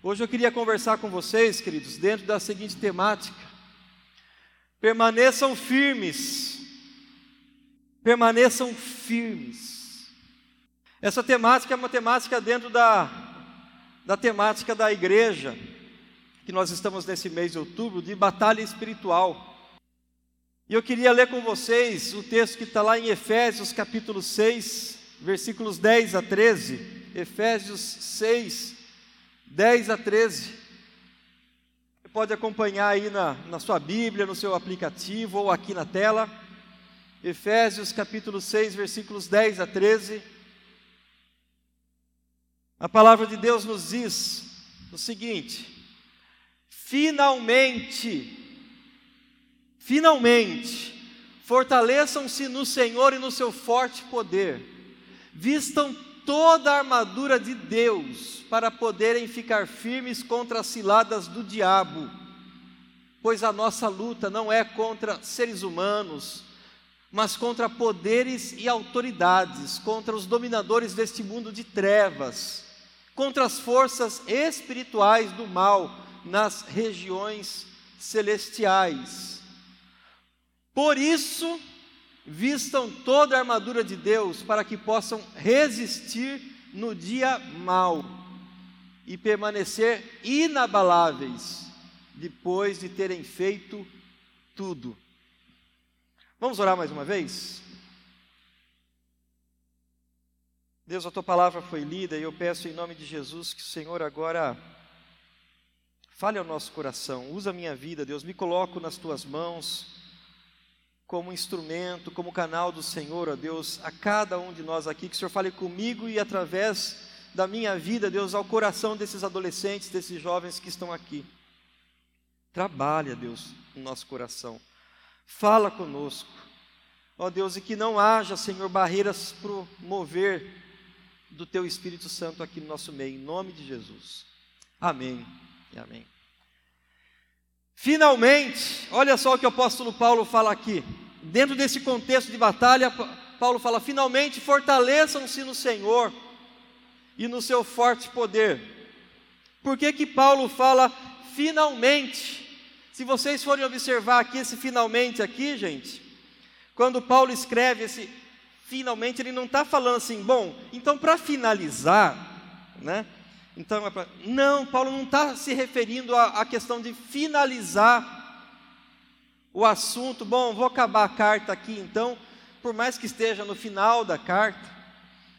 Hoje eu queria conversar com vocês, queridos, dentro da seguinte temática: permaneçam firmes, permaneçam firmes. Essa temática é uma temática dentro da, da temática da igreja, que nós estamos nesse mês de outubro, de batalha espiritual. E eu queria ler com vocês o texto que está lá em Efésios capítulo 6, versículos 10 a 13. Efésios 6, 10 a 13. Você pode acompanhar aí na, na sua Bíblia, no seu aplicativo ou aqui na tela. Efésios capítulo 6, versículos 10 a 13. A palavra de Deus nos diz o seguinte: finalmente, Finalmente, fortaleçam-se no Senhor e no seu forte poder, vistam toda a armadura de Deus para poderem ficar firmes contra as ciladas do diabo, pois a nossa luta não é contra seres humanos, mas contra poderes e autoridades, contra os dominadores deste mundo de trevas, contra as forças espirituais do mal nas regiões celestiais. Por isso, vistam toda a armadura de Deus para que possam resistir no dia mau e permanecer inabaláveis depois de terem feito tudo. Vamos orar mais uma vez? Deus, a tua palavra foi lida e eu peço em nome de Jesus que o Senhor agora fale ao nosso coração, usa a minha vida, Deus, me coloco nas tuas mãos como instrumento, como canal do Senhor, ó Deus, a cada um de nós aqui, que o Senhor fale comigo e através da minha vida, Deus, ao coração desses adolescentes, desses jovens que estão aqui. Trabalha, Deus, no nosso coração. Fala conosco. Ó Deus, e que não haja, Senhor, barreiras para o mover do Teu Espírito Santo aqui no nosso meio, em nome de Jesus. Amém e amém. Finalmente, olha só o que o apóstolo Paulo fala aqui. Dentro desse contexto de batalha, Paulo fala: finalmente fortaleçam-se no Senhor e no seu forte poder. Por que que Paulo fala finalmente? Se vocês forem observar aqui esse finalmente aqui, gente, quando Paulo escreve esse finalmente, ele não está falando assim, bom, então para finalizar, né? Então, é não, Paulo não está se referindo à, à questão de finalizar o assunto. Bom, vou acabar a carta aqui então, por mais que esteja no final da carta,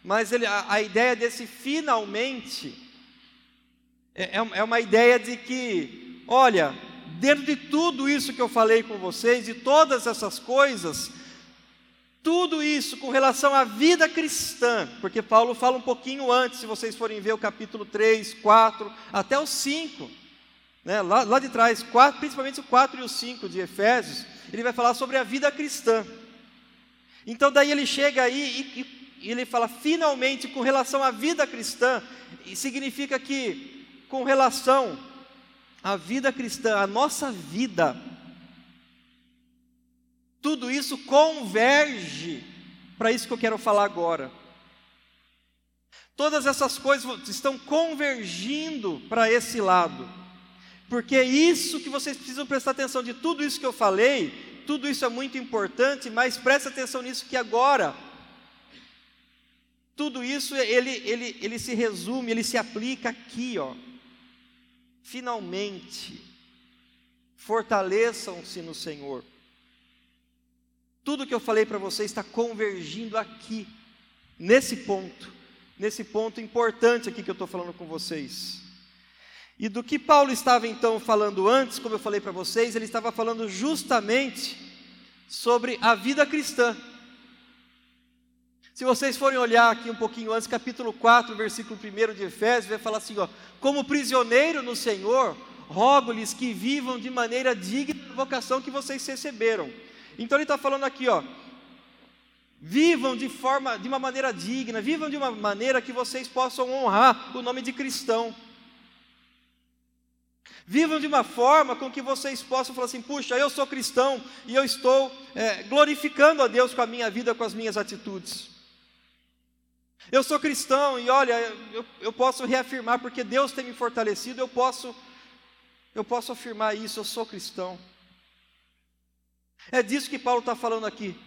mas ele, a, a ideia desse finalmente é, é, é uma ideia de que, olha, dentro de tudo isso que eu falei com vocês, de todas essas coisas, tudo isso com relação à vida cristã, porque Paulo fala um pouquinho antes, se vocês forem ver o capítulo 3, 4, até o 5, né, lá, lá de trás, 4, principalmente o 4 e o 5 de Efésios, ele vai falar sobre a vida cristã. Então, daí ele chega aí e, e, ele fala, finalmente, com relação à vida cristã, significa que, com relação à vida cristã, a nossa vida, tudo isso converge para isso que eu quero falar agora. Todas essas coisas estão convergindo para esse lado. Porque é isso que vocês precisam prestar atenção de tudo isso que eu falei, tudo isso é muito importante, mas preste atenção nisso que agora tudo isso ele, ele, ele se resume, ele se aplica aqui, ó. Finalmente, fortaleçam-se no Senhor. Tudo que eu falei para você está convergindo aqui, nesse ponto, nesse ponto importante aqui que eu estou falando com vocês. E do que Paulo estava então falando antes, como eu falei para vocês, ele estava falando justamente sobre a vida cristã. Se vocês forem olhar aqui um pouquinho antes, capítulo 4, versículo 1 de Efésios, vai falar assim: ó, como prisioneiro no Senhor, rogo-lhes que vivam de maneira digna da vocação que vocês receberam então ele está falando aqui, ó, vivam de forma, de uma maneira digna, vivam de uma maneira que vocês possam honrar o nome de cristão. Vivam de uma forma com que vocês possam falar assim: puxa, eu sou cristão e eu estou é, glorificando a Deus com a minha vida, com as minhas atitudes. Eu sou cristão e olha, eu, eu posso reafirmar, porque Deus tem me fortalecido, eu posso, eu posso afirmar isso, eu sou cristão. É disso que Paulo está falando aqui.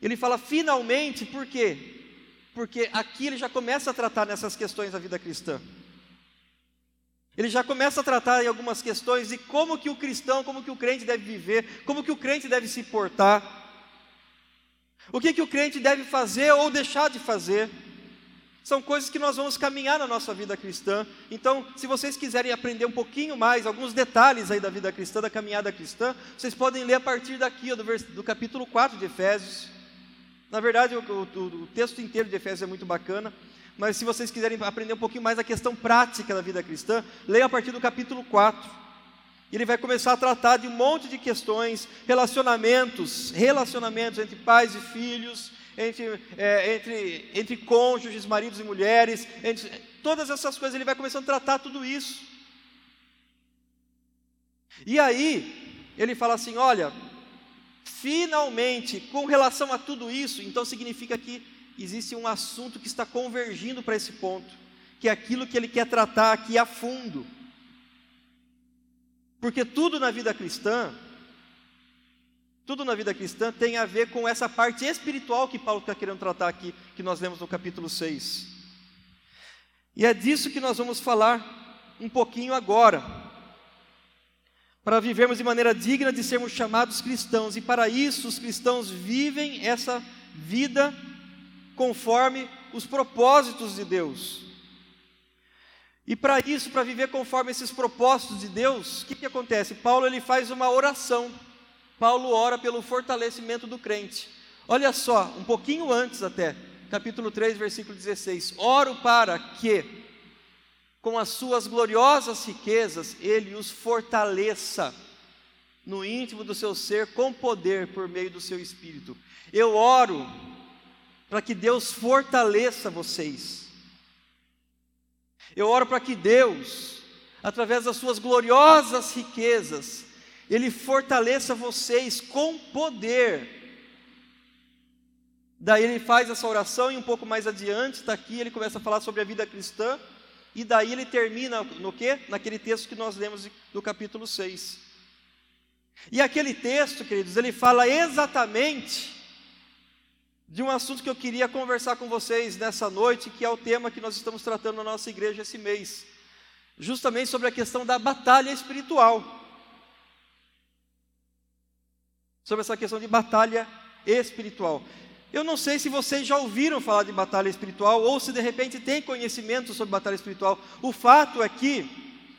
Ele fala finalmente, por quê? Porque aqui ele já começa a tratar nessas questões da vida cristã. Ele já começa a tratar em algumas questões de como que o cristão, como que o crente deve viver, como que o crente deve se portar. O que que o crente deve fazer ou deixar de fazer. São coisas que nós vamos caminhar na nossa vida cristã. Então, se vocês quiserem aprender um pouquinho mais, alguns detalhes aí da vida cristã, da caminhada cristã, vocês podem ler a partir daqui, do, do capítulo 4 de Efésios. Na verdade, o, o, o texto inteiro de Efésios é muito bacana, mas se vocês quiserem aprender um pouquinho mais a questão prática da vida cristã, leia a partir do capítulo 4. Ele vai começar a tratar de um monte de questões, relacionamentos, relacionamentos entre pais e filhos, entre, é, entre, entre cônjuges, maridos e mulheres, entre, todas essas coisas, ele vai começando a tratar tudo isso. E aí, ele fala assim: olha, Finalmente, com relação a tudo isso, então significa que existe um assunto que está convergindo para esse ponto, que é aquilo que ele quer tratar aqui a fundo. Porque tudo na vida cristã, tudo na vida cristã tem a ver com essa parte espiritual que Paulo está querendo tratar aqui, que nós lemos no capítulo 6. E é disso que nós vamos falar um pouquinho agora para vivermos de maneira digna de sermos chamados cristãos, e para isso os cristãos vivem essa vida conforme os propósitos de Deus. E para isso, para viver conforme esses propósitos de Deus, o que, que acontece? Paulo ele faz uma oração. Paulo ora pelo fortalecimento do crente. Olha só, um pouquinho antes até, capítulo 3, versículo 16: Oro para que com as suas gloriosas riquezas, ele os fortaleça no íntimo do seu ser com poder por meio do seu espírito. Eu oro para que Deus fortaleça vocês. Eu oro para que Deus, através das suas gloriosas riquezas, ele fortaleça vocês com poder. Daí ele faz essa oração e um pouco mais adiante, está aqui, ele começa a falar sobre a vida cristã. E daí ele termina no quê? Naquele texto que nós lemos do capítulo 6. E aquele texto, queridos, ele fala exatamente de um assunto que eu queria conversar com vocês nessa noite, que é o tema que nós estamos tratando na nossa igreja esse mês. Justamente sobre a questão da batalha espiritual. Sobre essa questão de batalha espiritual. Eu não sei se vocês já ouviram falar de batalha espiritual ou se de repente têm conhecimento sobre batalha espiritual. O fato é que,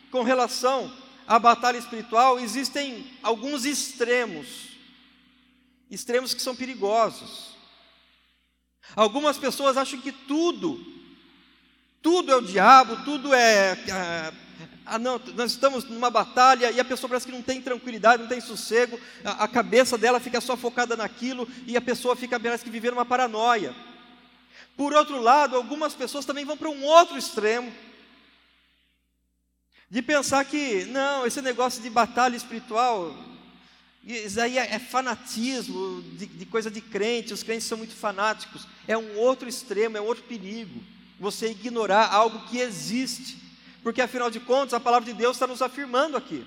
com relação à batalha espiritual, existem alguns extremos, extremos que são perigosos. Algumas pessoas acham que tudo, tudo é o diabo, tudo é, é ah, não, nós estamos numa batalha e a pessoa parece que não tem tranquilidade, não tem sossego, a, a cabeça dela fica só focada naquilo e a pessoa fica, parece que vivendo uma paranoia. Por outro lado, algumas pessoas também vão para um outro extremo, de pensar que, não, esse negócio de batalha espiritual, isso aí é, é fanatismo, de, de coisa de crente, os crentes são muito fanáticos, é um outro extremo, é um outro perigo, você ignorar algo que existe. Porque afinal de contas a palavra de Deus está nos afirmando aqui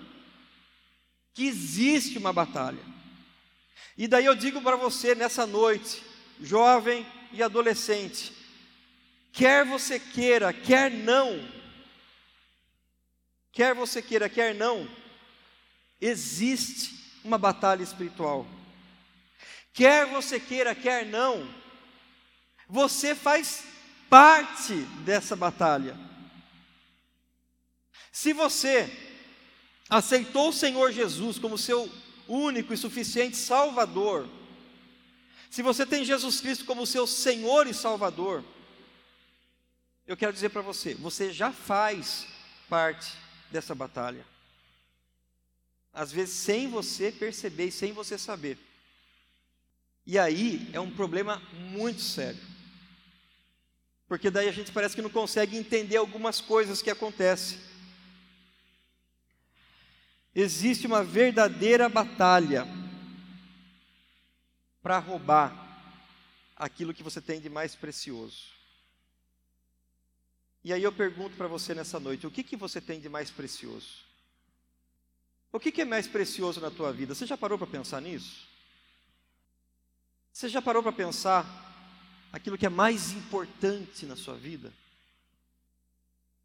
que existe uma batalha. E daí eu digo para você nessa noite, jovem e adolescente, quer você queira, quer não, quer você queira, quer não, existe uma batalha espiritual. Quer você queira, quer não, você faz parte dessa batalha. Se você aceitou o Senhor Jesus como seu único e suficiente Salvador, se você tem Jesus Cristo como seu Senhor e Salvador, eu quero dizer para você, você já faz parte dessa batalha. Às vezes sem você perceber e sem você saber. E aí é um problema muito sério. Porque daí a gente parece que não consegue entender algumas coisas que acontecem. Existe uma verdadeira batalha para roubar aquilo que você tem de mais precioso. E aí eu pergunto para você nessa noite: o que, que você tem de mais precioso? O que, é mais precioso na tua vida? Você já parou para pensar nisso? Você já parou para pensar aquilo que é mais importante na sua vida?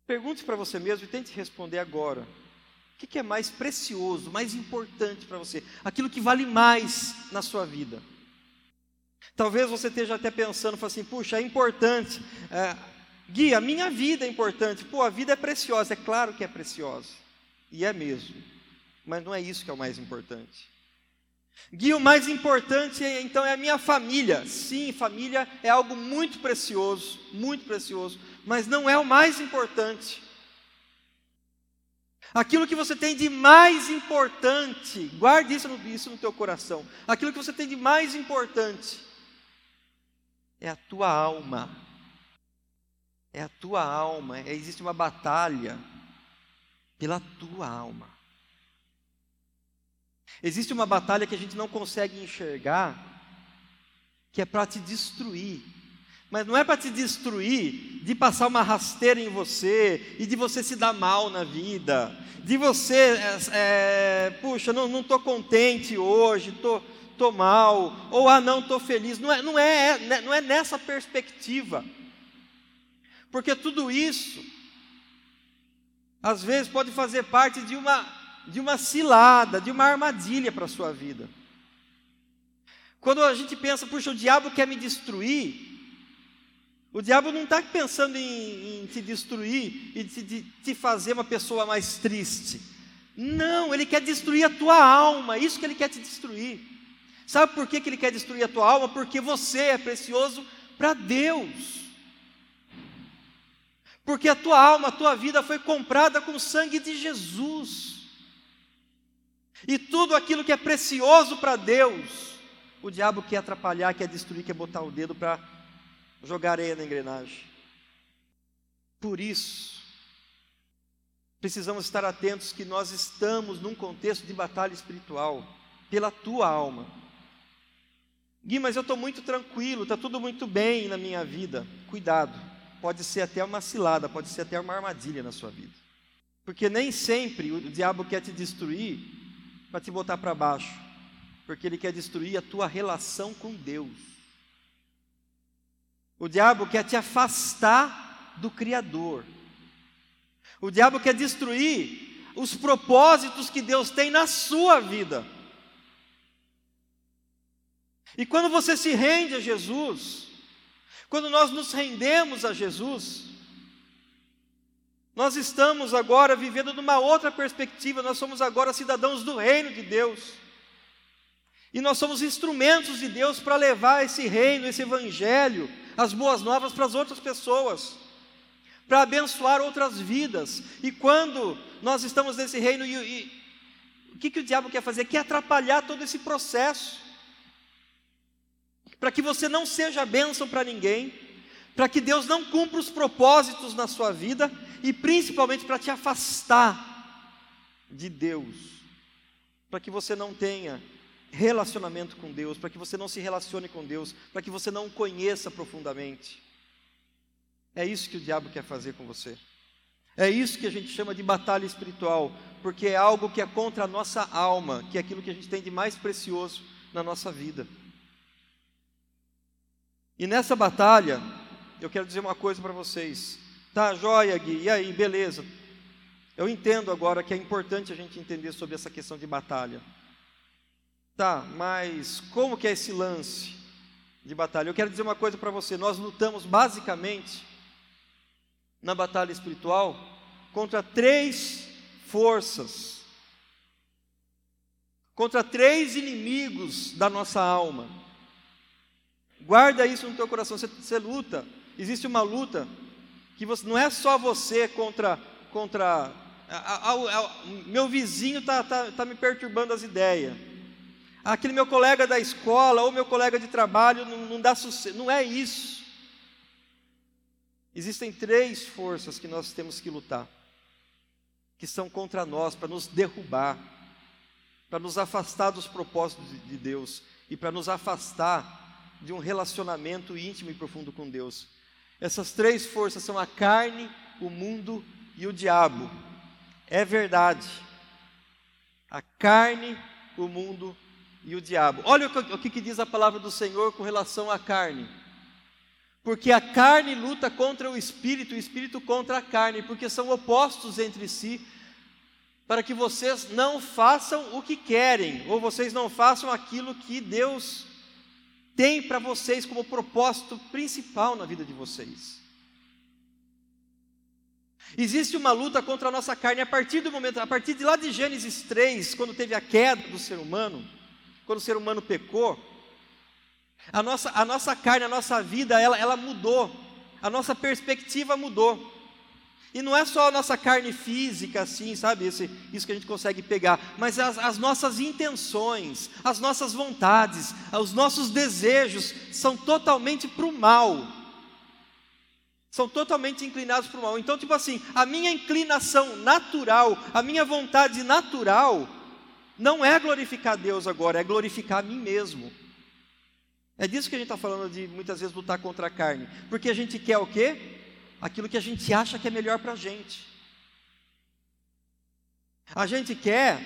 Pergunte para você mesmo e tente responder agora. O que, é mais precioso, mais importante para você? Aquilo que vale mais na sua vida. Talvez você esteja até pensando, assim, puxa, é importante. É, Gui, a minha vida é importante. Pô, a vida é preciosa. É claro que é preciosa. E é mesmo. Mas não é isso que é o mais importante. Gui, o mais importante então é a minha família. Sim, família é algo muito precioso, muito precioso, mas não é o mais importante. Aquilo que você tem de mais importante, guarde isso no, isso no teu coração. Aquilo que você tem de mais importante é a tua alma. É a tua alma. Existe uma batalha pela tua alma. Existe uma batalha que a gente não consegue enxergar, que é para te destruir. Mas não é para te destruir de passar uma rasteira em você e de você se dar mal na vida, de você, é, é, puxa, não estou contente hoje, estou tô, tô mal, ou ah, não estou feliz. Não é, não, é, né, não é nessa perspectiva, porque tudo isso, às vezes, pode fazer parte de uma de uma cilada, de uma armadilha para a sua vida. Quando a gente pensa, puxa, o diabo quer me destruir, o diabo não está pensando em, em, te destruir e te, de, te fazer uma pessoa mais triste. Não, ele quer destruir a tua alma, isso que ele quer te destruir. Sabe por que, que ele quer destruir a tua alma? Porque você é precioso para Deus. Porque a tua alma, a tua vida foi comprada com o sangue de Jesus. E tudo aquilo que é precioso para Deus, o diabo quer atrapalhar, quer destruir, quer botar o dedo para jogar areia na engrenagem. Por isso, precisamos estar atentos que nós estamos num contexto de batalha espiritual, pela tua alma. Gui, mas eu estou muito tranquilo, está tudo muito bem na minha vida. Cuidado, pode ser até uma cilada, pode ser até uma armadilha na sua vida. Porque nem sempre o diabo quer te destruir para te botar para baixo, porque ele quer destruir a tua relação com Deus. O diabo quer te afastar do Criador. O diabo quer destruir os propósitos que Deus tem na sua vida. E quando você se rende a Jesus, quando nós nos rendemos a Jesus, nós estamos agora vivendo numa outra perspectiva, nós somos agora cidadãos do reino de Deus. E nós somos instrumentos de Deus para levar esse reino, esse evangelho, as boas novas para as outras pessoas, para abençoar outras vidas. E quando nós estamos nesse reino, e, e, o que, que o diabo quer fazer? Quer atrapalhar todo esse processo, para que você não seja bênção para ninguém, para que Deus não cumpra os propósitos na sua vida e principalmente para te afastar de Deus, para que você não tenha relacionamento com Deus, para que você não se relacione com Deus, para que você não o conheça profundamente. É isso que o diabo quer fazer com você. É isso que a gente chama de batalha espiritual, porque é algo que é contra a nossa alma, que é aquilo que a gente tem de mais precioso na nossa vida. E nessa batalha, eu quero dizer uma coisa para vocês. Tá, joia, Gui, e aí, beleza. Eu entendo agora que é importante a gente entender sobre essa questão de batalha. Tá, mas como que é esse lance de batalha? Eu quero dizer uma coisa para você. Nós lutamos basicamente na batalha espiritual contra três forças, contra três inimigos da nossa alma. Guarda isso no teu coração. Você, você luta existe uma luta que você, não é só você contra contra a, a, a, meu vizinho está tá, tá me perturbando as ideias. Aquele meu colega da escola ou meu colega de trabalho não, não dá sucesso. Não é isso. Existem três forças que nós temos que lutar, que são contra nós, para nos derrubar, para nos afastar dos propósitos de Deus e para nos afastar de um relacionamento íntimo e profundo com Deus. Essas três forças são a carne, o mundo e o diabo. É verdade. A carne, o mundo e o diabo. Olha o que, diz a palavra do Senhor com relação à carne. Porque a carne luta contra o espírito, o espírito contra a carne, porque são opostos entre si, para que vocês não façam o que querem, ou vocês não façam aquilo que Deus tem para vocês como propósito principal na vida de vocês. Existe uma luta contra a nossa carne a partir do momento, a partir de lá de Gênesis 3, quando teve a queda do ser humano, quando o ser humano pecou, a nossa, a nossa carne, a nossa vida, ela, ela mudou, a nossa perspectiva mudou. E não é só a nossa carne física, assim, sabe? Esse, isso que a gente consegue pegar, mas as, as nossas intenções, as nossas vontades, os nossos desejos são totalmente para o mal. São totalmente inclinados para o mal. Então, tipo assim, a minha inclinação natural, a minha vontade natural, não é glorificar Deus agora, é glorificar a mim mesmo. É disso que a gente está falando de muitas vezes lutar contra a carne. Porque a gente quer o quê? Aquilo que a gente acha que é melhor para a gente. A gente quer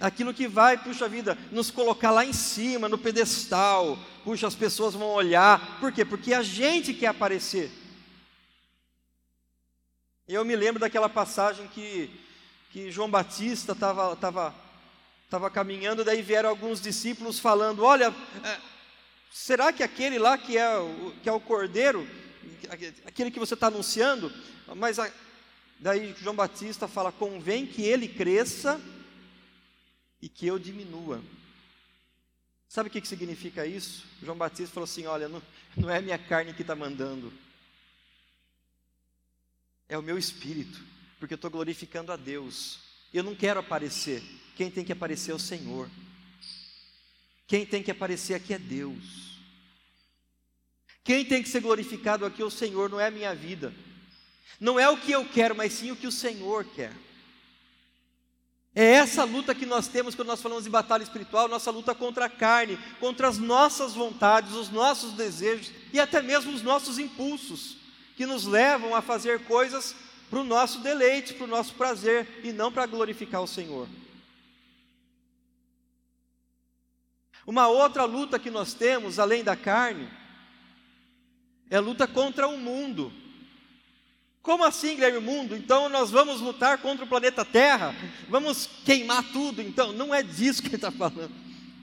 aquilo que vai, puxa vida, nos colocar lá em cima, no pedestal, puxa, as pessoas vão olhar, por quê? Porque a gente quer aparecer. Eu me lembro daquela passagem que, que João Batista estava tava, tava caminhando, daí vieram alguns discípulos falando: Olha, é, será que aquele lá que é, que é o cordeiro, aquele que você está anunciando, mas a, daí João Batista fala: convém que ele cresça e que eu diminua. Sabe o que, que significa isso? João Batista falou assim: olha, não, não é minha carne que está mandando, é o meu espírito, porque eu estou glorificando a Deus. Eu não quero aparecer, quem tem que aparecer é o Senhor. Quem tem que aparecer aqui é Deus. Quem tem que ser glorificado aqui é o Senhor, não é a minha vida. Não é o que eu quero, mas sim o que o Senhor quer. É essa luta que nós temos quando nós falamos de batalha espiritual, nossa luta contra a carne, contra as nossas vontades, os nossos desejos e até mesmo os nossos impulsos, que nos levam a fazer coisas para o nosso deleite, para o nosso prazer e não para glorificar o Senhor. Uma outra luta que nós temos, além da carne, é luta contra o mundo. Como assim, Guilherme, mundo? Então nós vamos lutar contra o planeta Terra? Vamos queimar tudo? Então, não é disso que ele está falando.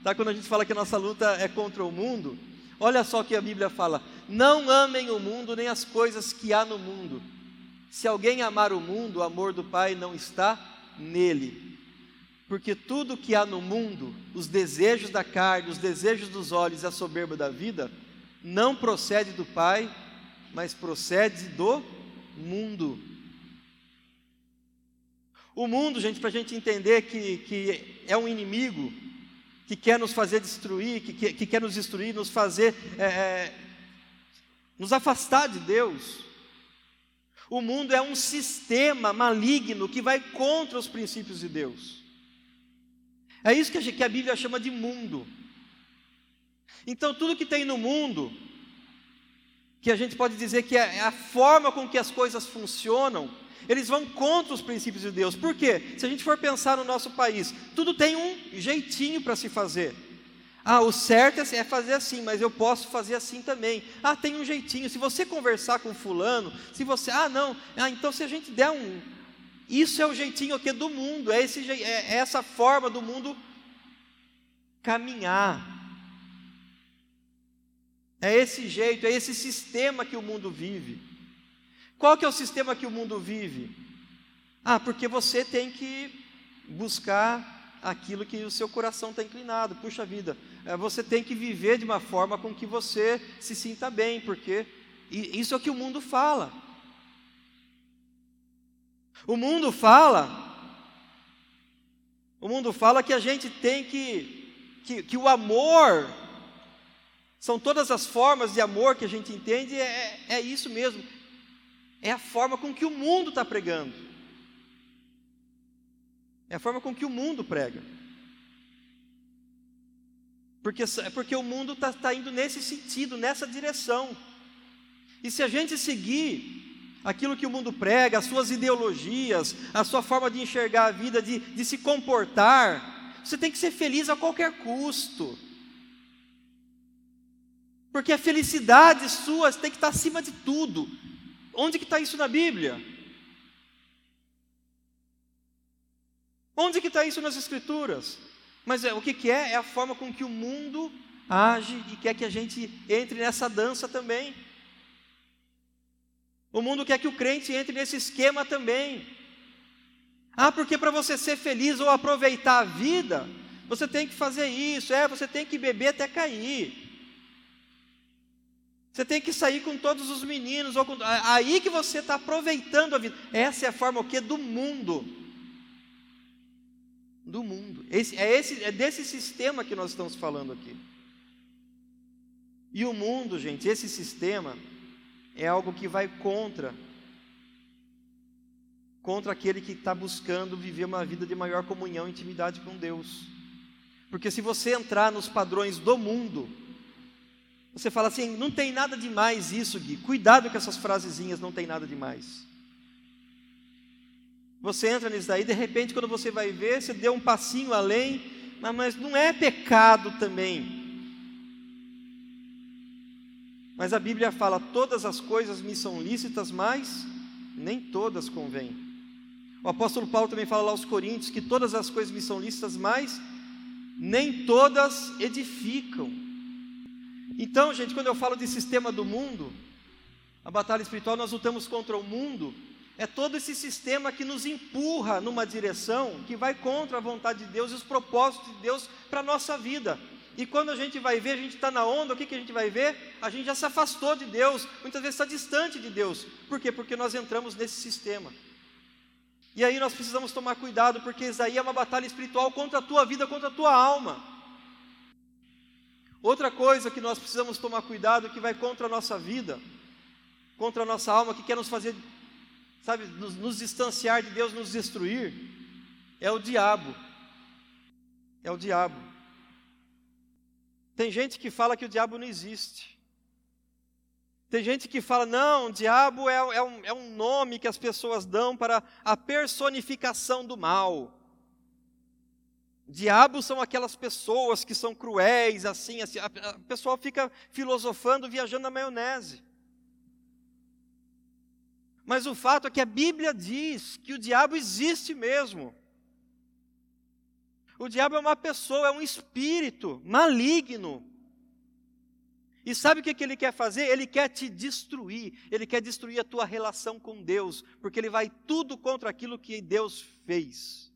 Tá? Quando a gente fala que a nossa luta é contra o mundo, olha só o que a Bíblia fala: não amem o mundo nem as coisas que há no mundo. Se alguém amar o mundo, o amor do Pai não está nele. Porque tudo que há no mundo, os desejos da carne, os desejos dos olhos e a soberba da vida, não procede do Pai, mas procede do mundo. O mundo, gente, para a gente entender que, que é um inimigo que quer nos fazer destruir, que, que, que quer nos destruir, nos fazer é, é, nos afastar de Deus. O mundo é um sistema maligno que vai contra os princípios de Deus. É isso que a, que a Bíblia chama de mundo. Então, tudo que tem no mundo, que a gente pode dizer que é, é a forma com que as coisas funcionam, eles vão contra os princípios de Deus. Por quê? Se a gente for pensar no nosso país, tudo tem um jeitinho para se fazer. Ah, o certo é, é fazer assim, mas eu posso fazer assim também. Ah, tem um jeitinho. Se você conversar com fulano, se você, ah, não, ah, então se a gente der um, isso é o jeitinho que do mundo, é, esse, é, é essa forma do mundo caminhar. É esse jeito, é esse sistema que o mundo vive. Qual que é o sistema que o mundo vive? Ah, porque você tem que buscar aquilo que o seu coração está inclinado. Puxa vida, é, você tem que viver de uma forma com que você se sinta bem, porque isso é o que o mundo fala. O mundo fala, o mundo fala que a gente tem que, que, que o amor são todas as formas de amor que a gente entende, é, é isso mesmo. É a forma com que o mundo está pregando. É a forma com que o mundo prega. Porque, porque o mundo está tá indo nesse sentido, nessa direção. E se a gente seguir aquilo que o mundo prega, as suas ideologias, a sua forma de enxergar a vida, de, de se comportar. Você tem que ser feliz a qualquer custo. Porque a felicidade sua tem que estar acima de tudo. Onde que está isso na Bíblia? Onde que está isso nas Escrituras? Mas é, o que, que é? É a forma com que o mundo age e quer que a gente entre nessa dança também. O mundo quer que o crente entre nesse esquema também. Ah, porque para você ser feliz ou aproveitar a vida, você tem que fazer isso, é, você tem que beber até cair. Você tem que sair com todos os meninos, ou com, aí que você está aproveitando a vida. Essa é a forma o que do mundo. Do mundo. Esse, é, esse, é desse sistema que nós estamos falando aqui. E o mundo, gente, esse sistema é algo que vai contra contra aquele que está buscando viver uma vida de maior comunhão e intimidade com Deus. Porque se você entrar nos padrões do mundo, você fala assim, não tem nada demais isso, Gui. Cuidado com essas frasezinhas, não tem nada demais. Você entra nisso daí, de repente, quando você vai ver, você deu um passinho além, mas não é pecado também. Mas a Bíblia fala: todas as coisas me são lícitas, mas nem todas convêm. O apóstolo Paulo também fala lá aos Coríntios que todas as coisas me são lícitas, mas nem todas edificam. Então, gente, quando eu falo de sistema do mundo, a batalha espiritual, nós lutamos contra o mundo, é todo esse sistema que nos empurra numa direção que vai contra a vontade de Deus e os propósitos de Deus para a nossa vida. E quando a gente vai ver, a gente está na onda, o que, que a gente vai ver? A gente já se afastou de Deus, muitas vezes está distante de Deus. Por quê? Porque nós entramos nesse sistema. E aí nós precisamos tomar cuidado, porque isso aí é uma batalha espiritual contra a tua vida, contra a tua alma. Outra coisa que nós precisamos tomar cuidado, que vai contra a nossa vida, contra a nossa alma, que quer nos fazer, sabe, nos, nos distanciar de Deus, nos destruir, é o diabo. É o diabo. Tem gente que fala que o diabo não existe. Tem gente que fala, não, diabo é, é, um, é um nome que as pessoas dão para a personificação do mal. Diabos são aquelas pessoas que são cruéis, assim, assim. A, pessoa fica filosofando, viajando na maionese. Mas o fato é que a Bíblia diz que o diabo existe mesmo. O diabo é uma pessoa, é um espírito maligno. E sabe o que, que ele quer fazer? Ele quer te destruir, ele quer destruir a tua relação com Deus, porque ele vai tudo contra aquilo que Deus fez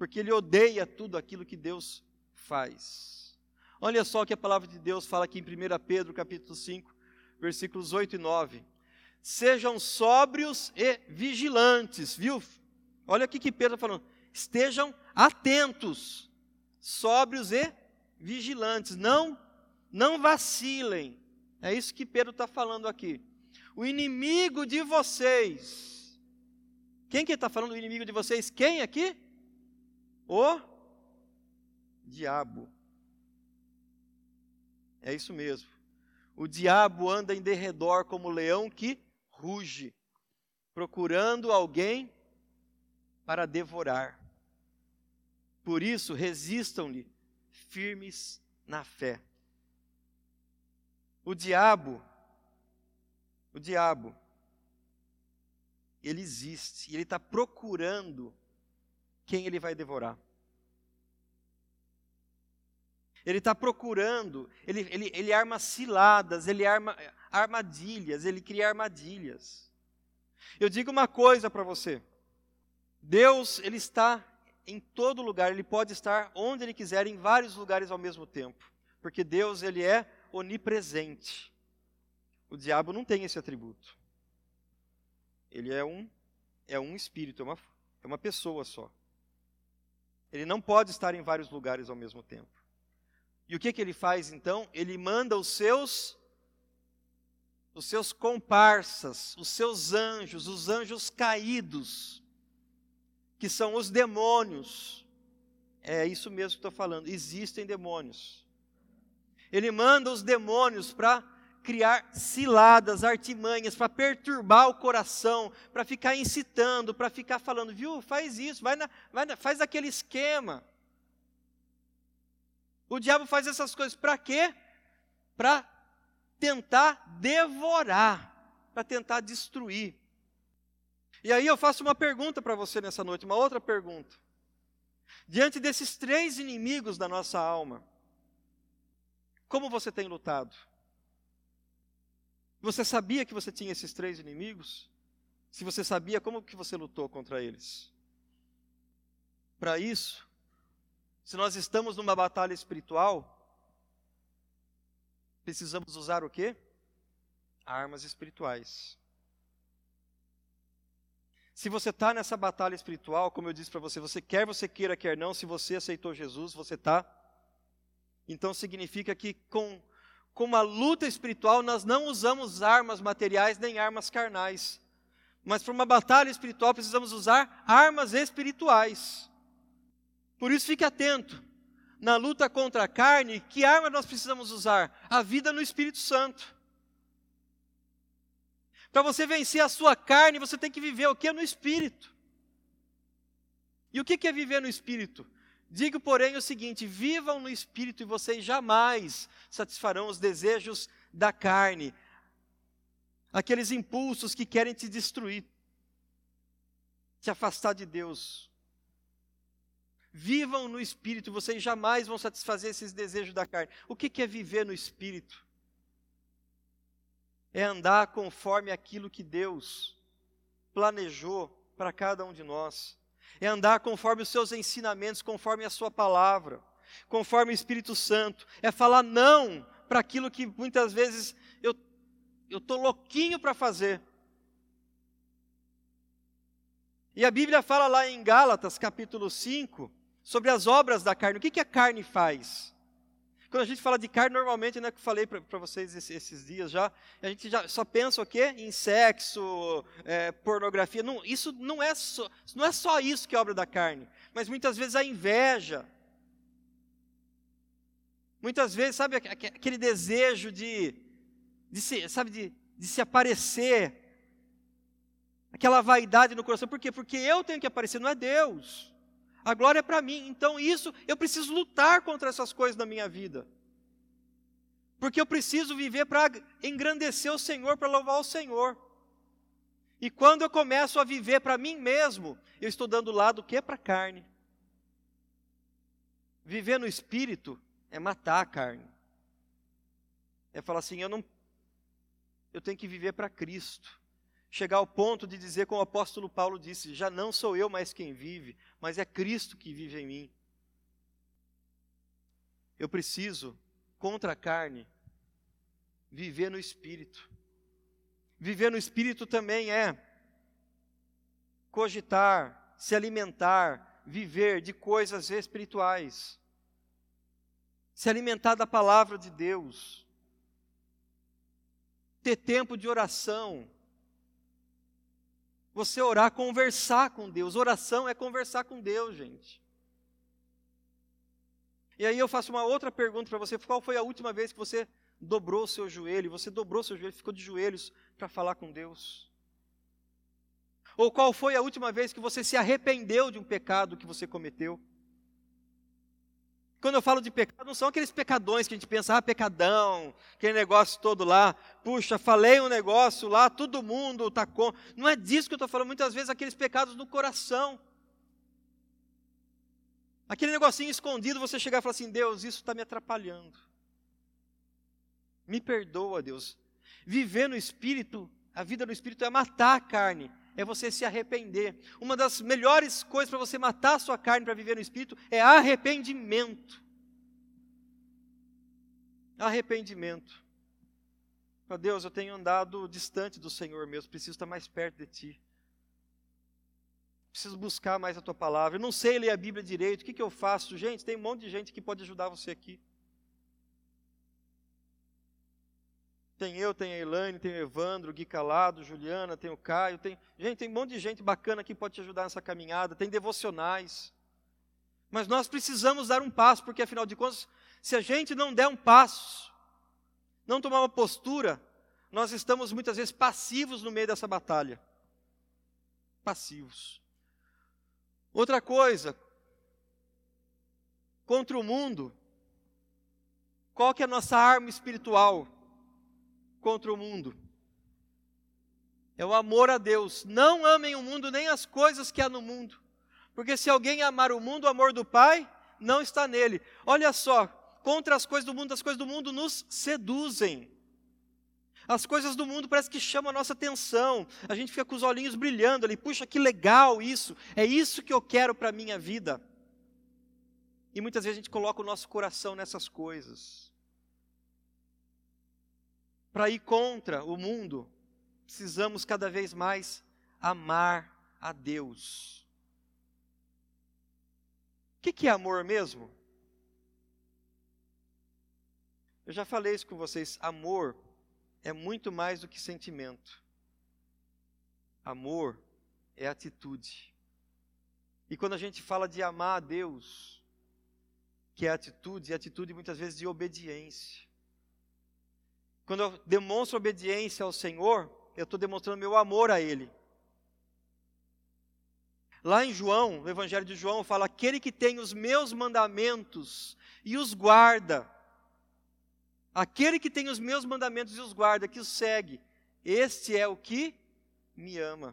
porque ele odeia tudo aquilo que Deus faz. Olha só o que a palavra de Deus fala aqui em 1 Pedro capítulo 5, versículos 8 e 9. Sejam sóbrios e vigilantes, viu? Olha aqui que Pedro está falando. Estejam atentos, sóbrios e vigilantes. Não, não vacilem. É isso que Pedro está falando aqui. O inimigo de vocês. Quem que está falando do inimigo de vocês? Quem aqui? O diabo. É isso mesmo. O diabo anda em derredor como leão que ruge, procurando alguém para devorar. Por isso, resistam-lhe firmes na fé. O diabo, o diabo, ele existe, ele está procurando quem ele vai devorar. Ele está procurando, ele, ele, ele arma ciladas, ele arma armadilhas, ele cria armadilhas. Eu digo uma coisa para você: Deus, ele está em todo lugar, ele pode estar onde ele quiser, em vários lugares ao mesmo tempo, porque Deus, ele é onipresente. O diabo não tem esse atributo. Ele é um é um espírito, é uma, é uma pessoa só. Ele não pode estar em vários lugares ao mesmo tempo. E o que, que ele faz então? Ele manda os seus os seus comparsas, os seus anjos, os anjos caídos, que são os demônios. É isso mesmo que estou falando, existem demônios. Ele manda os demônios para criar ciladas, artimanhas, para perturbar o coração, para ficar incitando, para ficar falando, viu, faz isso, vai, na, vai na, faz aquele esquema. O diabo faz essas coisas para quê? Para tentar devorar, para tentar destruir. E aí eu faço uma pergunta para você nessa noite, uma outra pergunta. Diante desses três inimigos da nossa alma, como você tem lutado? Você sabia que você tinha esses três inimigos? Se você sabia, como que você lutou contra eles? Para isso, se nós estamos numa batalha espiritual, precisamos usar o quê? Armas espirituais. Se você está nessa batalha espiritual, como eu disse para você, você quer você queira, quer não, se você aceitou Jesus, você está. Então significa que com, com uma luta espiritual nós não usamos armas materiais nem armas carnais. Mas para uma batalha espiritual precisamos usar armas espirituais. Por isso fique atento. Na luta contra a carne, que arma nós precisamos usar? A vida no Espírito Santo. Para você vencer a sua carne, você tem que viver o que? No Espírito. E o que é viver no Espírito? Digo, porém, o seguinte: vivam no Espírito e vocês jamais satisfarão os desejos da carne, aqueles impulsos que querem te destruir, te afastar de Deus. Vivam no Espírito, vocês jamais vão satisfazer esses desejos da carne. O que é viver no Espírito? é andar conforme aquilo que Deus planejou para cada um de nós, é andar conforme os seus ensinamentos, conforme a Sua palavra, conforme o Espírito Santo, é falar não para aquilo que muitas vezes eu estou louquinho para fazer. E a Bíblia fala lá em Gálatas, capítulo 5, sobre as obras da carne. O que, que a carne faz? Quando a gente fala de carne, normalmente, né, que eu falei para vocês esses, esses, dias já, a gente já só pensa o quê? Em sexo, é, pornografia. Não, isso não é, só, não é só isso que é obra da carne, mas muitas vezes a inveja. Muitas vezes, sabe, aquele desejo de, de se, sabe, de, de se aparecer, aquela vaidade no coração. Por quê? Porque eu tenho que aparecer, não é Deus. A glória é para mim. Então, isso, eu preciso lutar contra essas coisas na minha vida. Porque eu preciso viver para engrandecer o Senhor, para louvar o Senhor. E quando eu começo a viver para mim mesmo, eu estou dando lado o que para a carne. Viver no espírito é matar a carne. É falar assim, eu não eu tenho que viver para Cristo chegar ao ponto de dizer, como o apóstolo Paulo disse: já não sou eu mais quem vive, mas é Cristo que vive em mim. Eu preciso, contra a carne, viver no espírito. Viver no espírito também é cogitar, se alimentar, viver de coisas espirituais. Se alimentar da palavra de Deus. Ter tempo de oração, você orar, conversar com Deus. Oração é conversar com Deus, gente. E aí eu faço uma outra pergunta para você: qual foi a última vez que você dobrou o seu joelho? Você dobrou seu joelho, ficou de joelhos para falar com Deus? Ou qual foi a última vez que você se arrependeu de um pecado que você cometeu? Quando eu falo de pecado, não são aqueles pecadões que a gente pensa, ah, pecadão, aquele negócio todo lá, puxa, falei um negócio lá, todo mundo está com. Não é disso que eu estou falando, muitas vezes aqueles pecados no coração. Aquele negocinho escondido, você chegar e falar assim: Deus, isso está me atrapalhando. Me perdoa, Deus. Viver no espírito, a vida no espírito é matar a carne, é você se arrepender. Uma das melhores coisas para você matar a sua carne para viver no espírito é arrependimento. Arrependimento. Ó Deus, eu tenho andado distante do Senhor mesmo, preciso estar mais perto de Ti. Preciso buscar mais a Tua palavra. Eu não sei ler a Bíblia direito, o que, que eu faço? Gente, tem um monte de gente que pode ajudar você aqui. Tem eu, tem a Elaine, tem o Evandro, Gui Calado, Juliana, tem o Caio, tem. Gente, tem um monte de gente bacana que pode te ajudar nessa caminhada, tem devocionais. Mas nós precisamos dar um passo, porque afinal de contas, se a gente não der um passo, não tomar uma postura, nós estamos muitas vezes passivos no meio dessa batalha. Passivos. Outra coisa, contra o mundo, qual que é a nossa arma espiritual contra o mundo? É o amor a Deus. Não amem o mundo nem as coisas que há no mundo. Porque se alguém amar o mundo, o amor do Pai não está nele. Olha só, contra as coisas do mundo, as coisas do mundo nos seduzem. As coisas do mundo parece que chamam a nossa atenção. A gente fica com os olhinhos brilhando ali. Puxa, que legal isso. É isso que eu quero para a minha vida. E muitas vezes a gente coloca o nosso coração nessas coisas. Para ir contra o mundo, precisamos cada vez mais amar a Deus. O que, que é amor mesmo? Eu já falei isso com vocês. Amor é muito mais do que sentimento. Amor é atitude. E quando a gente fala de amar a Deus, que é atitude, é atitude muitas vezes de obediência. Quando eu demonstro obediência ao Senhor, eu estou demonstrando meu amor a Ele. Lá em João, no Evangelho de João, fala: aquele que tem os meus mandamentos e os guarda, Aquele que tem os meus mandamentos e os guarda, que os segue, este é o que me ama.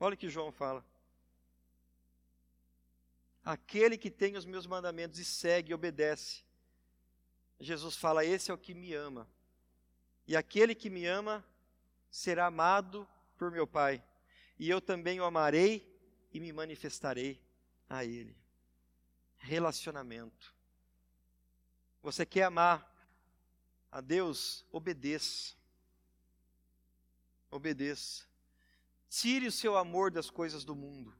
Olha o que João fala. Aquele que tem os meus mandamentos e segue e obedece. Jesus fala: Esse é o que me ama. E aquele que me ama será amado por meu Pai. E eu também o amarei e me manifestarei a Ele. Relacionamento. Você quer amar a Deus, obedeça. Obedeça. Tire o seu amor das coisas do mundo.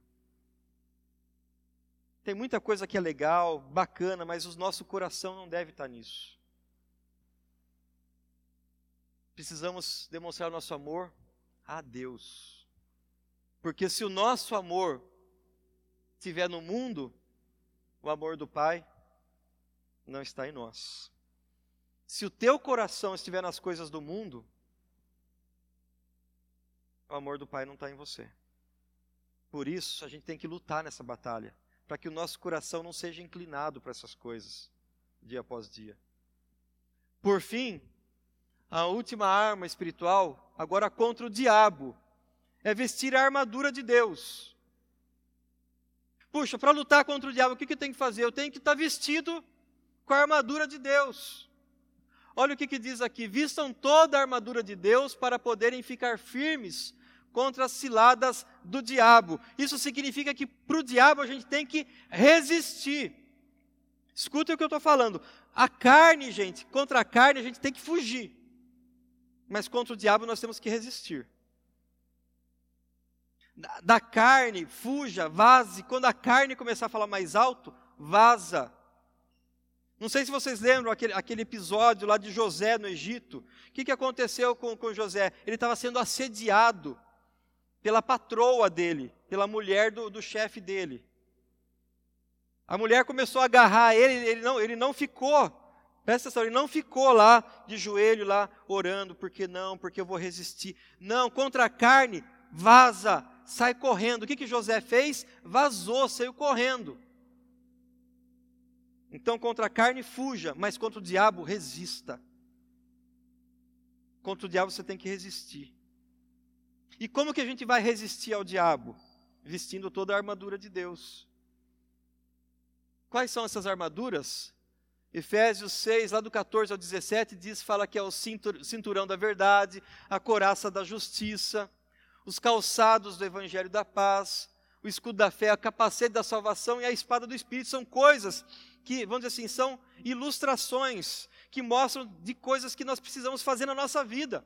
Tem muita coisa que é legal, bacana, mas o nosso coração não deve estar nisso. Precisamos demonstrar o nosso amor a Deus. Porque se o nosso amor estiver no mundo, o amor do Pai não está em nós. Se o teu coração estiver nas coisas do mundo, o amor do Pai não está em você. Por isso, a gente tem que lutar nessa batalha, para que o nosso coração não seja inclinado para essas coisas, dia após dia. Por fim, a última arma espiritual, agora contra o diabo, é vestir a armadura de Deus. Puxa, para lutar contra o diabo, o que, que eu tenho que fazer? Eu tenho que estar tá vestido com a armadura de Deus. Olha o que, que diz aqui: vistam toda a armadura de Deus para poderem ficar firmes contra as ciladas do diabo. Isso significa que para o diabo a gente tem que resistir. Escuta o que eu estou falando. A carne, gente, contra a carne a gente tem que fugir. Mas contra o diabo nós temos que resistir. Da, carne, fuja, vaze. Quando a carne começar a falar mais alto, vaza. Não sei se vocês lembram aquele, aquele episódio lá de José no Egito. O que, que aconteceu com, com José? Ele estava sendo assediado pela patroa dele, pela mulher do, do chefe dele. A mulher começou a agarrar ele, ele não, ele não ficou, atenção, ele não ficou lá de joelho, lá orando, porque não, porque eu vou resistir. Não, contra a carne, vaza, sai correndo. O que, que José fez? Vazou, saiu correndo. Então, contra a carne, fuja, mas contra o diabo, resista. Contra o diabo você tem que resistir. E como que a gente vai resistir ao diabo? Vestindo toda a armadura de Deus. Quais são essas armaduras? Efésios 6, lá do 14 ao 17, diz, fala que é o cinturão da verdade, a coraça da justiça, os calçados do evangelho da paz, o escudo da fé, a capacete da salvação e a espada do Espírito são coisas que, vamos dizer assim, são ilustrações que mostram de coisas que nós precisamos fazer na nossa vida.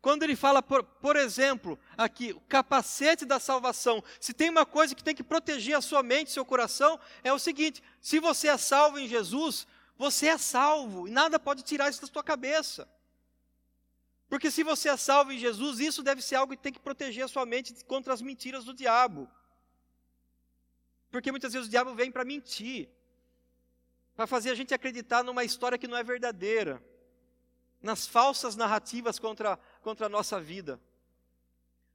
Quando ele fala, por, por exemplo, aqui, o capacete da salvação, se tem uma coisa que tem que proteger a sua mente, seu coração, é o seguinte: se você é salvo em Jesus, você é salvo, e nada pode tirar isso da sua cabeça. Porque se você é salvo em Jesus, isso deve ser algo que tem que proteger a sua mente contra as mentiras do diabo. Porque muitas vezes o diabo vem para mentir para fazer a gente acreditar numa história que não é verdadeira. Nas falsas narrativas contra, contra a nossa vida.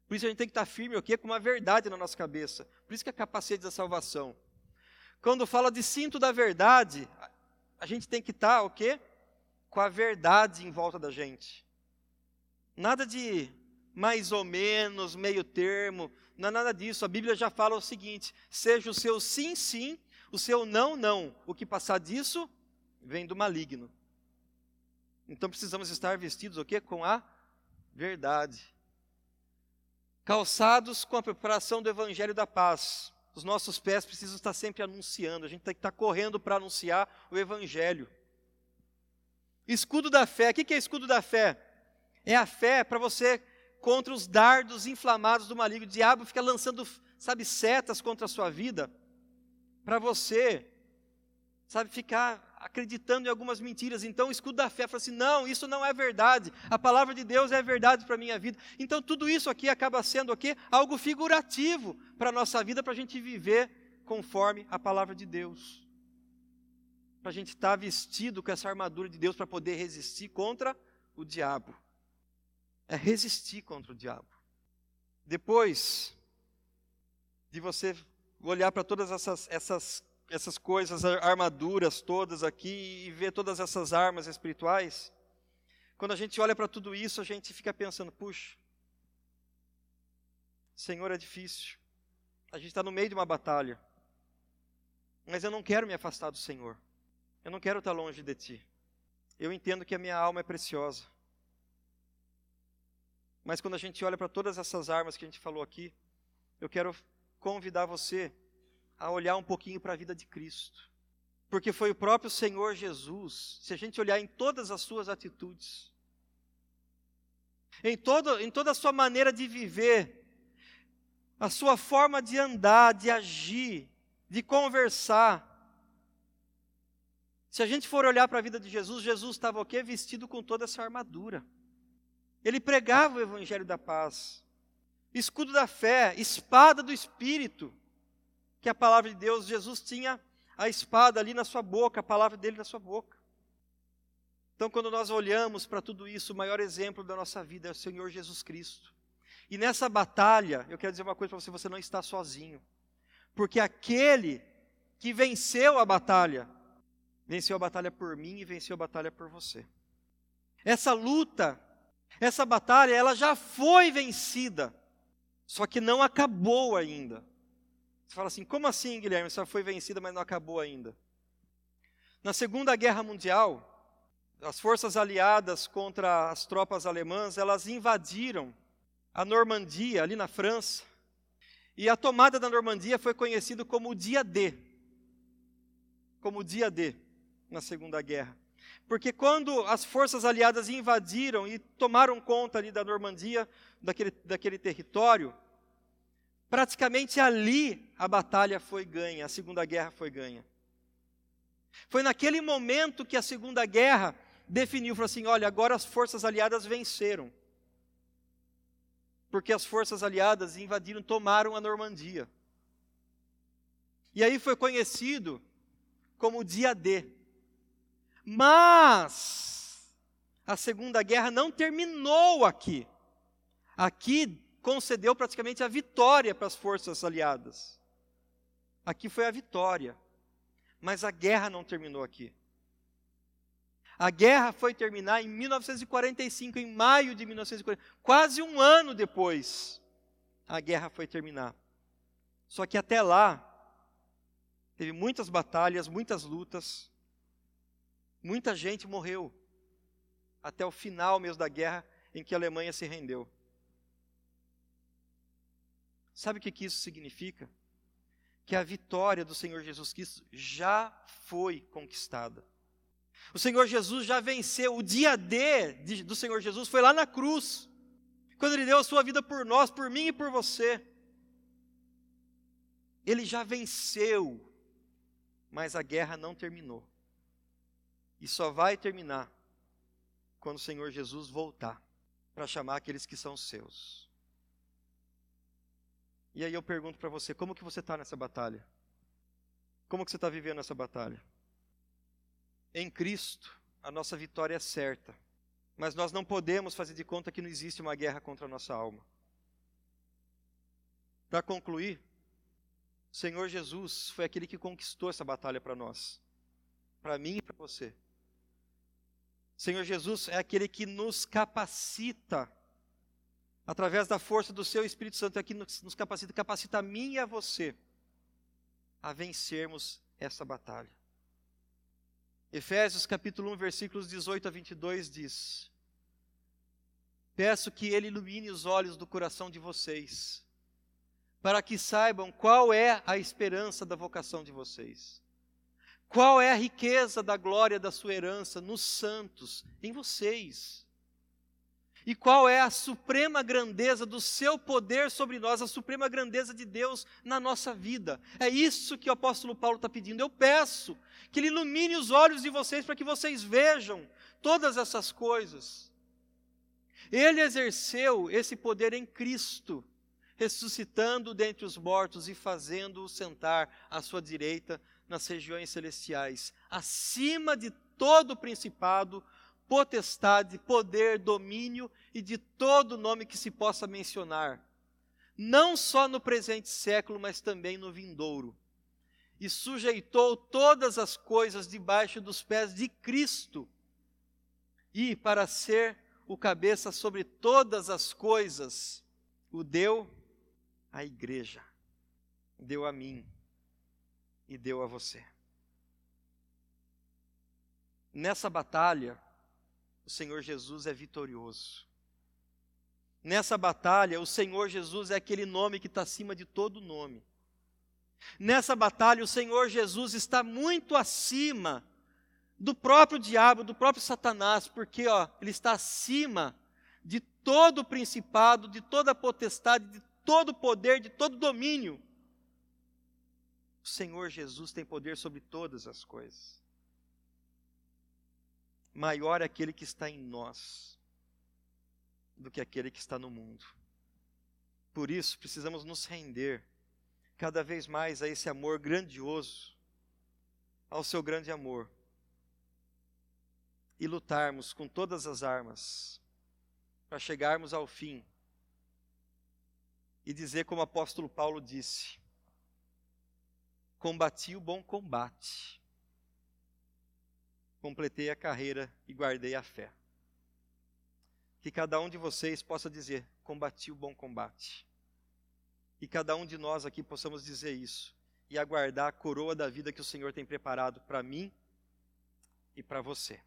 Por isso a gente tem que estar firme aqui com uma verdade na nossa cabeça. Por isso que é capacete da salvação. Quando fala de cinto da verdade, a gente tem que estar o quê? Com a verdade em volta da gente. Nada de mais ou menos, meio termo, não é nada disso. A Bíblia já fala o seguinte: seja o seu sim, sim, o seu não, não. O que passar disso vem do maligno. Então precisamos estar vestidos o quê? Com a verdade. Calçados com a preparação do evangelho da paz. Os nossos pés precisam estar sempre anunciando, a gente tem que estar correndo para anunciar o evangelho. Escudo da fé, o que é escudo da fé? É a fé para você contra os dardos inflamados do maligno. O diabo fica lançando, sabe, setas contra a sua vida, para você, sabe, ficar acreditando em algumas mentiras. Então, o escudo da fé fala assim: não, isso não é verdade. A palavra de Deus é verdade para a minha vida. Então, tudo isso aqui acaba sendo o quê? Algo figurativo para a nossa vida, para a gente viver conforme a palavra de Deus. Para a gente estar tá vestido com essa armadura de Deus para poder resistir contra o diabo. É resistir contra o diabo. Depois de você olhar para todas essas, essas essas coisas, armaduras todas aqui e ver todas essas armas espirituais, quando a gente olha para tudo isso, a gente fica pensando: puxa, Senhor, é difícil. A gente está no meio de uma batalha. Mas eu não quero me afastar do Senhor. Eu não quero estar longe de Ti. Eu entendo que a minha alma é preciosa. Mas quando a gente olha para todas essas armas que a gente falou aqui, eu quero convidar você a olhar um pouquinho para a vida de Cristo. Porque foi o próprio Senhor Jesus, se a gente olhar em todas as suas atitudes, em, todo, em toda a sua maneira de viver, a sua forma de andar, de agir, de conversar. Se a gente for olhar para a vida de Jesus, Jesus estava o quê? Vestido com toda essa armadura. Ele pregava o evangelho da paz, escudo da fé, espada do espírito que a palavra de Deus, Jesus tinha a espada ali na sua boca, a palavra dele na sua boca. Então, quando nós olhamos para tudo isso, o maior exemplo da nossa vida é o Senhor Jesus Cristo. E nessa batalha, eu quero dizer uma coisa para você: você não está sozinho. Porque aquele que venceu a batalha, venceu a batalha por mim e venceu a batalha por você. Essa luta, essa batalha, ela já foi vencida, só que não acabou ainda. Você fala assim: como assim, Guilherme? Só foi vencida, mas não acabou ainda. Na Segunda Guerra Mundial, as forças aliadas contra as tropas alemãs, elas invadiram a Normandia, ali na França. E a tomada da Normandia foi conhecido como o dia D. Como o dia D na Segunda Guerra. Porque quando as forças aliadas invadiram e tomaram conta ali da Normandia, daquele, daquele território, praticamente ali a batalha foi ganha, a Segunda Guerra foi ganha. Foi naquele momento que a Segunda Guerra definiu, falou assim: olha, agora as forças aliadas venceram. Porque as forças aliadas invadiram, tomaram a Normandia. E aí foi conhecido como o dia D. Mas a Segunda Guerra não terminou aqui. Aqui concedeu praticamente a vitória para as forças aliadas. Aqui foi a vitória. Mas a guerra não terminou aqui. A guerra foi terminar em 1945, em maio de 1945, quase um ano depois. A guerra foi terminar. Só que até lá, teve muitas batalhas, muitas lutas, muita gente morreu. Até o final mesmo da guerra, em que a Alemanha se rendeu. Sabe o que, que isso significa? Que a vitória do Senhor Jesus Cristo já foi conquistada. O Senhor Jesus já venceu. O dia D do Senhor Jesus foi lá na cruz, quando Ele deu a sua vida por nós, por mim e por você. Ele já venceu, mas a guerra não terminou. E só vai terminar quando o Senhor Jesus voltar para chamar aqueles que são seus. E aí eu pergunto para você, como que você está nessa batalha? Como que você está vivendo essa batalha? Em Cristo, a nossa vitória é certa. Mas nós não podemos fazer de conta que não existe uma guerra contra a nossa alma. Para concluir, o Senhor Jesus foi aquele que conquistou essa batalha para nós, para mim e para você. Senhor Jesus é aquele que nos capacita, através da força do Seu Espírito Santo, é que nos capacita, capacita a mim e a você a vencermos essa batalha. Efésios capítulo 1, versículos 18 a 22 diz: Peço que Ele ilumine os olhos do coração de vocês, para que saibam qual é a esperança da vocação de vocês, qual é a riqueza da glória da sua herança nos santos, em vocês, e qual é a suprema grandeza do seu poder sobre nós, a suprema grandeza de Deus na nossa vida. É isso que o apóstolo Paulo está pedindo. Eu peço que Ele ilumine os olhos de vocês para que vocês vejam todas essas coisas. Ele exerceu esse poder em Cristo ressuscitando dentre os mortos e fazendo-o sentar à sua direita nas regiões celestiais, acima de todo principado, potestade, poder, domínio e de todo nome que se possa mencionar, não só no presente século, mas também no vindouro. E sujeitou todas as coisas debaixo dos pés de Cristo, e para ser o cabeça sobre todas as coisas, o deu à igreja, deu a mim e deu a você. Nessa batalha, o Senhor Jesus é vitorioso. Nessa batalha, o Senhor Jesus é aquele nome que está acima de todo nome. Nessa batalha, o Senhor Jesus está muito acima do próprio diabo, do próprio Satanás, porque ó, ele está acima de todo o principado, de toda a potestade, de todo o poder, de todo o domínio. O Senhor Jesus tem poder sobre todas as coisas. Maior é aquele que está em nós do que aquele que está no mundo. Por isso, precisamos nos render cada vez mais a esse amor grandioso, ao seu grande amor, e lutarmos com todas as armas para chegarmos ao fim e dizer como o apóstolo Paulo disse: Combati o bom combate, completei a carreira e guardei a fé. Que cada um de vocês possa dizer: Combati o bom combate. E cada um de nós aqui possamos dizer isso e aguardar a coroa da vida que o Senhor tem preparado para mim e para você.